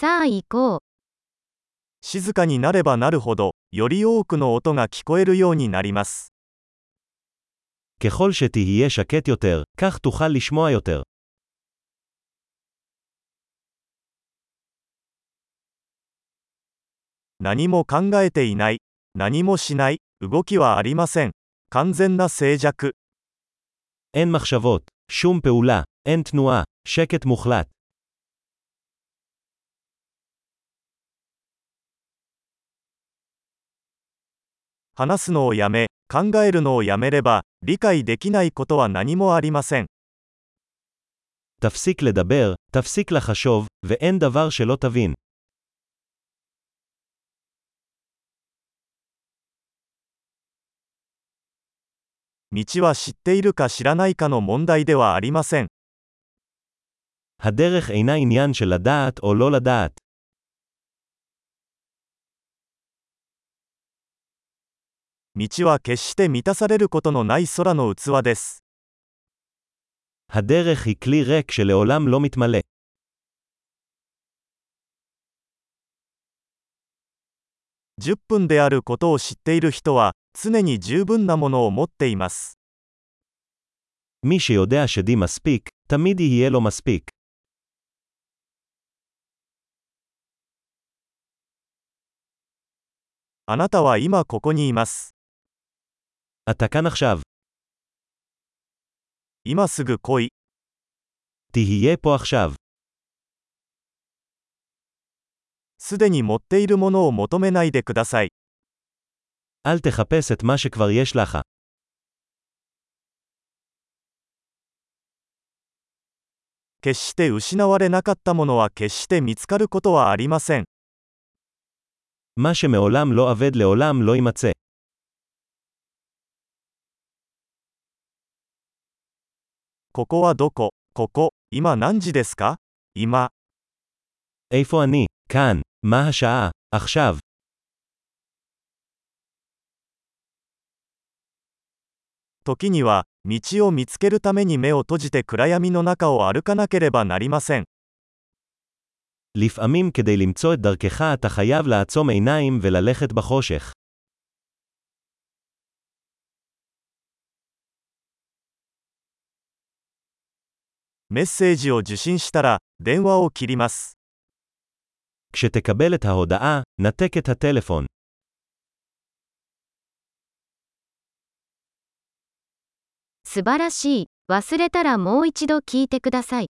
さあ行こう。静かになればなるほど、より多くの音が聞こえるようになります。 ככל שתהיה שקט יותר, כך תוכל לשמוע יותר. 何も考えていない。何もしない。動きはありません。完全な静寂。 אין מחשבות, שום פעולה, אין תנועה, שקט מוחלט. 話すのをやめ、考えるのをやめれば、理解できないことは何もありません。 תפסיק לדבר, תפסיק לחשוב, ואין דבר שלא תבין. 道は知っているか知らないかの問題ではありません。 הדרך אינה עניין של לדעת או לא לדעת. 道は決して満たされることのない空の器です。 הדרך היא כלי ריק שלעולם לא מתמלא. 10分であることを知っている人は、常に十分なものを持っています。 מי שיודע שדי מספיק, תמיד יהיה לו מספיק. あなたは今ここにいます。 אתה כאן עכשיו. 今すぐ来い。 תהיה פה עכשיו. すでに持っているものを求めないでください。 אל תחפש את מה שכבר יש לך. 決して失われなかったものは決して見つかることはありません。 מה שמעולם לא אבד לעולם לא יימצא. ここはどこここ、今何時ですか今、 איפה אני? כאן. מה השעה? עכשיו. 時には、道を見つけるために目を閉じて暗闇の中を歩かなければなりません。 לפעמים כדי למצוא את דרכך אתה חייב לעצום עיניים וללכת בחושך. メッセージを受信したら、電話を切ります。 כשתקבל את ההודעה, נתק את הטלפון. 素晴らしい。忘れたらもう一度聞いてください。